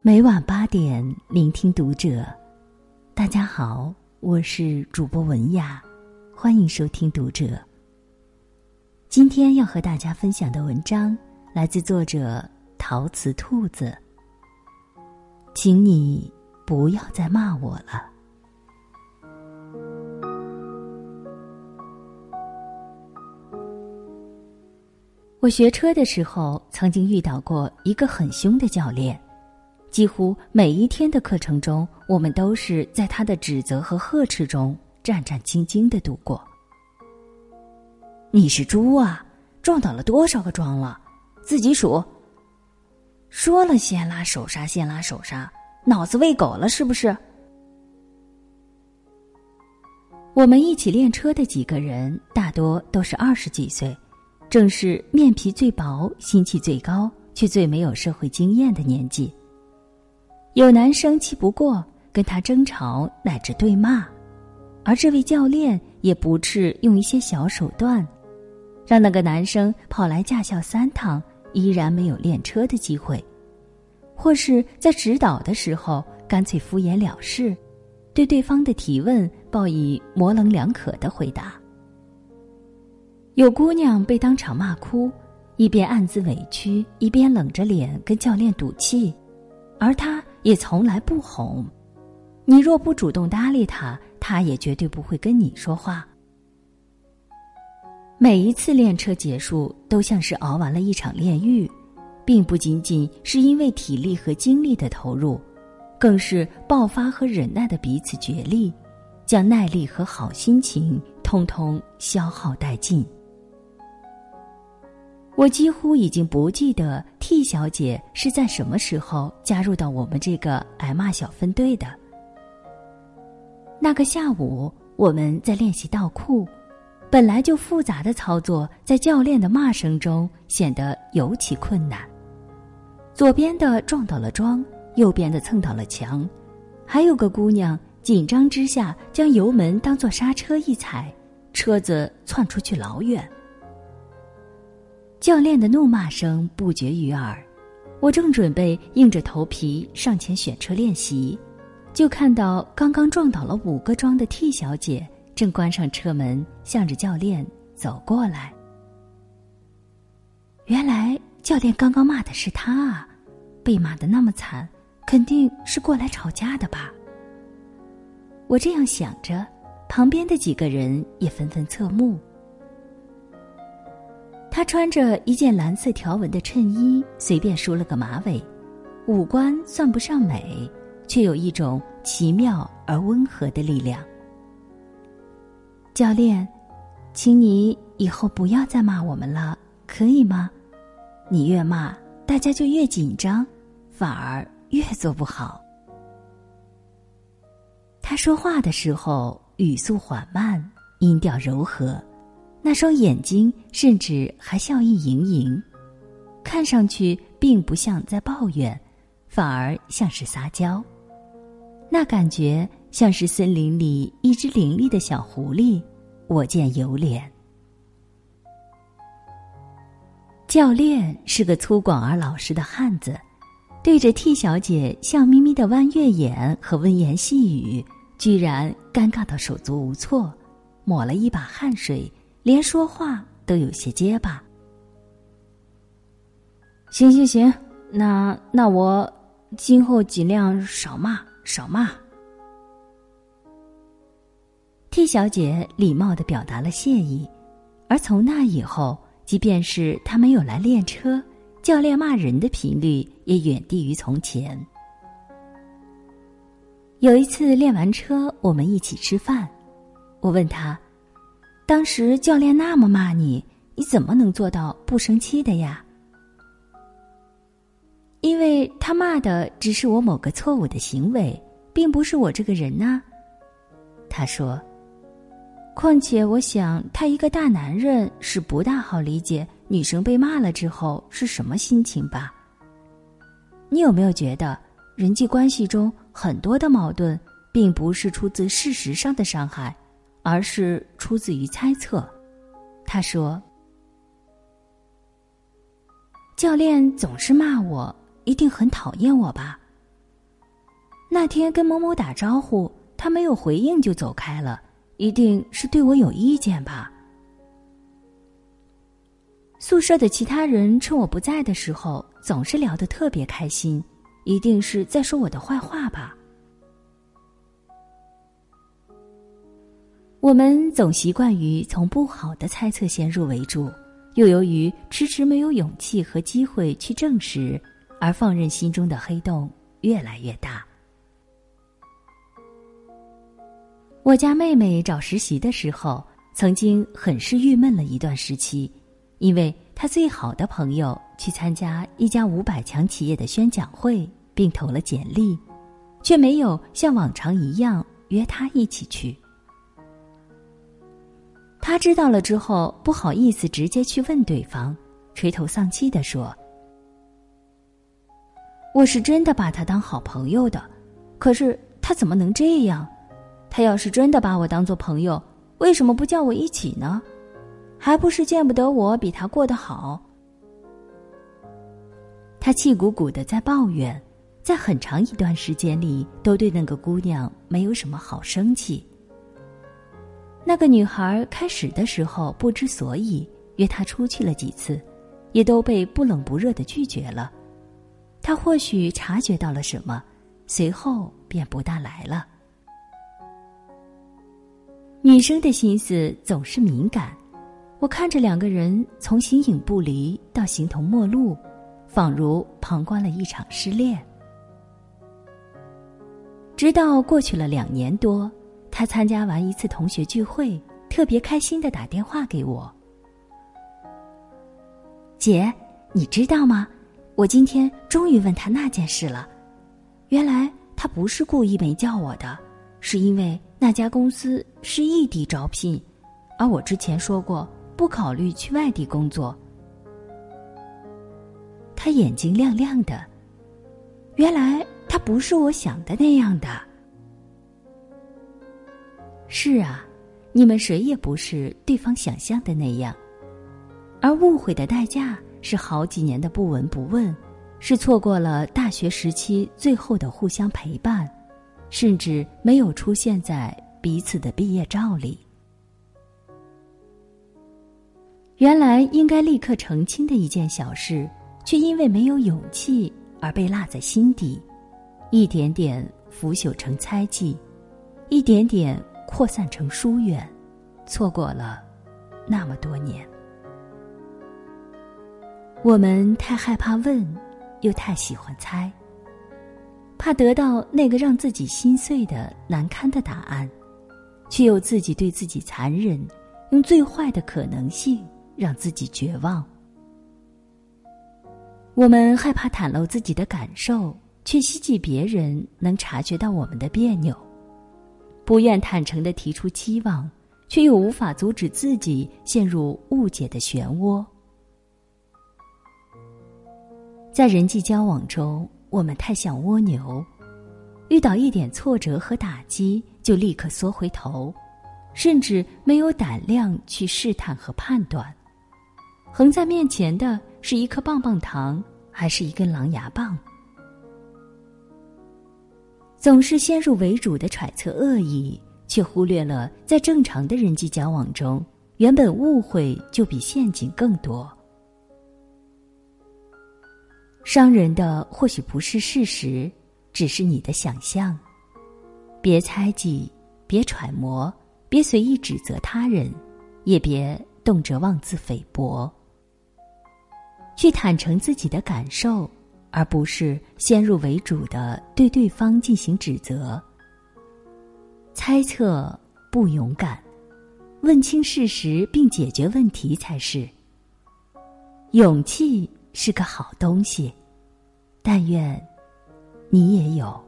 每晚八点，聆听读者。大家好，我是主播文雅，欢迎收听读者。今天要和大家分享的文章来自作者陶瓷兔子。请你不要再骂我了。我学车的时候，曾经遇到过一个很凶的教练，几乎每一天的课程中，我们都是在他的指责和呵斥中战战兢兢的度过。你是猪啊！撞倒了多少个桩了？自己数。说了先拉手刹，先拉手刹，脑子喂狗了是不是？我们一起练车的几个人，大多都是二十几岁，正是面皮最薄、心气最高，却最没有社会经验的年纪。有男生气不过，跟他争吵乃至对骂，而这位教练也不啻用一些小手段。让那个男生跑来驾校三趟，依然没有练车的机会，或是在指导的时候干脆敷衍了事，对对方的提问报以模棱两可的回答。有姑娘被当场骂哭，一边暗自委屈，一边冷着脸跟教练赌气，而他也从来不哄。你若不主动搭理他，他也绝对不会跟你说话。每一次练车结束，都像是熬完了一场炼狱，并不仅仅是因为体力和精力的投入，更是爆发和忍耐的彼此角力，将耐力和好心情通通消耗殆尽。我几乎已经不记得 T 小姐是在什么时候加入到我们这个挨骂小分队的。那个下午，我们在练习倒库。本来就复杂的操作，在教练的骂声中显得尤其困难。左边的撞倒了桩，右边的蹭倒了墙，还有个姑娘紧张之下将油门当做刹车一踩，车子窜出去老远。教练的怒骂声不绝于耳，我正准备硬着头皮上前选车练习，就看到刚刚撞倒了五个桩的 T 小姐。正关上车门，向着教练走过来。原来教练刚刚骂的是他啊，被骂的那么惨，肯定是过来吵架的吧。我这样想着，旁边的几个人也纷纷侧目。他穿着一件蓝色条纹的衬衣，随便梳了个马尾，五官算不上美，却有一种奇妙而温和的力量。教练，请你以后不要再骂我们了，可以吗？你越骂，大家就越紧张，反而越做不好。他说话的时候语速缓慢，音调柔和，那双眼睛甚至还笑意盈盈，看上去并不像在抱怨，反而像是撒娇。那感觉。像是森林里一只伶俐的小狐狸，我见犹怜。教练是个粗犷而老实的汉子，对着 T 小姐笑眯眯的弯月眼和温言细语，居然尴尬到手足无措，抹了一把汗水，连说话都有些结巴。行行行，那那我今后尽量少骂少骂。T 小姐礼貌的表达了谢意，而从那以后，即便是她没有来练车，教练骂人的频率也远低于从前。有一次练完车，我们一起吃饭，我问他：“当时教练那么骂你，你怎么能做到不生气的呀？”因为他骂的只是我某个错误的行为，并不是我这个人呐。他说。况且，我想他一个大男人是不大好理解女生被骂了之后是什么心情吧？你有没有觉得，人际关系中很多的矛盾，并不是出自事实上的伤害，而是出自于猜测。他说：“教练总是骂我，一定很讨厌我吧？那天跟某某打招呼，他没有回应就走开了，一定是对我有意见吧？宿舍的其他人趁我不在的时候，总是聊得特别开心，一定是在说我的坏话吧？”我们总习惯于从不好的猜测先入为主，又由于迟迟没有勇气和机会去证实，而放任心中的黑洞越来越大。我家妹妹找实习的时候，曾经很是郁闷了一段时期，因为她最好的朋友去参加一家五百强企业的宣讲会，并投了简历，却没有像往常一样约她一起去。他知道了之后，不好意思直接去问对方，垂头丧气的说：“我是真的把他当好朋友的，可是他怎么能这样？他要是真的把我当做朋友，为什么不叫我一起呢？还不是见不得我比他过得好？”他气鼓鼓的在抱怨，在很长一段时间里，都对那个姑娘没有什么好生气。那个女孩开始的时候不知所以，约他出去了几次，也都被不冷不热的拒绝了。他或许察觉到了什么，随后便不大来了。女生的心思总是敏感，我看着两个人从形影不离到形同陌路，仿如旁观了一场失恋。直到过去了两年多。他参加完一次同学聚会，特别开心的打电话给我。姐，你知道吗？我今天终于问他那件事了。原来他不是故意没叫我的，是因为那家公司是异地招聘，而我之前说过不考虑去外地工作。他眼睛亮亮的，原来他不是我想的那样的。是啊，你们谁也不是对方想象的那样，而误会的代价是好几年的不闻不问，是错过了大学时期最后的互相陪伴，甚至没有出现在彼此的毕业照里。原来应该立刻澄清的一件小事，却因为没有勇气而被落在心底，一点点腐朽成猜忌，一点点。扩散成疏远，错过了那么多年。我们太害怕问，又太喜欢猜，怕得到那个让自己心碎的难堪的答案，却又自己对自己残忍，用最坏的可能性让自己绝望。我们害怕袒露自己的感受，却希冀别人能察觉到我们的别扭。不愿坦诚的提出期望，却又无法阻止自己陷入误解的漩涡。在人际交往中，我们太像蜗牛，遇到一点挫折和打击就立刻缩回头，甚至没有胆量去试探和判断。横在面前的是一颗棒棒糖，还是一根狼牙棒？总是先入为主的揣测恶意，却忽略了在正常的人际交往中，原本误会就比陷阱更多。伤人的或许不是事实，只是你的想象。别猜忌，别揣摩，别随意指责他人，也别动辄妄自菲薄。去坦诚自己的感受。而不是先入为主的对对方进行指责、猜测，不勇敢。问清事实并解决问题才是。勇气是个好东西，但愿你也有。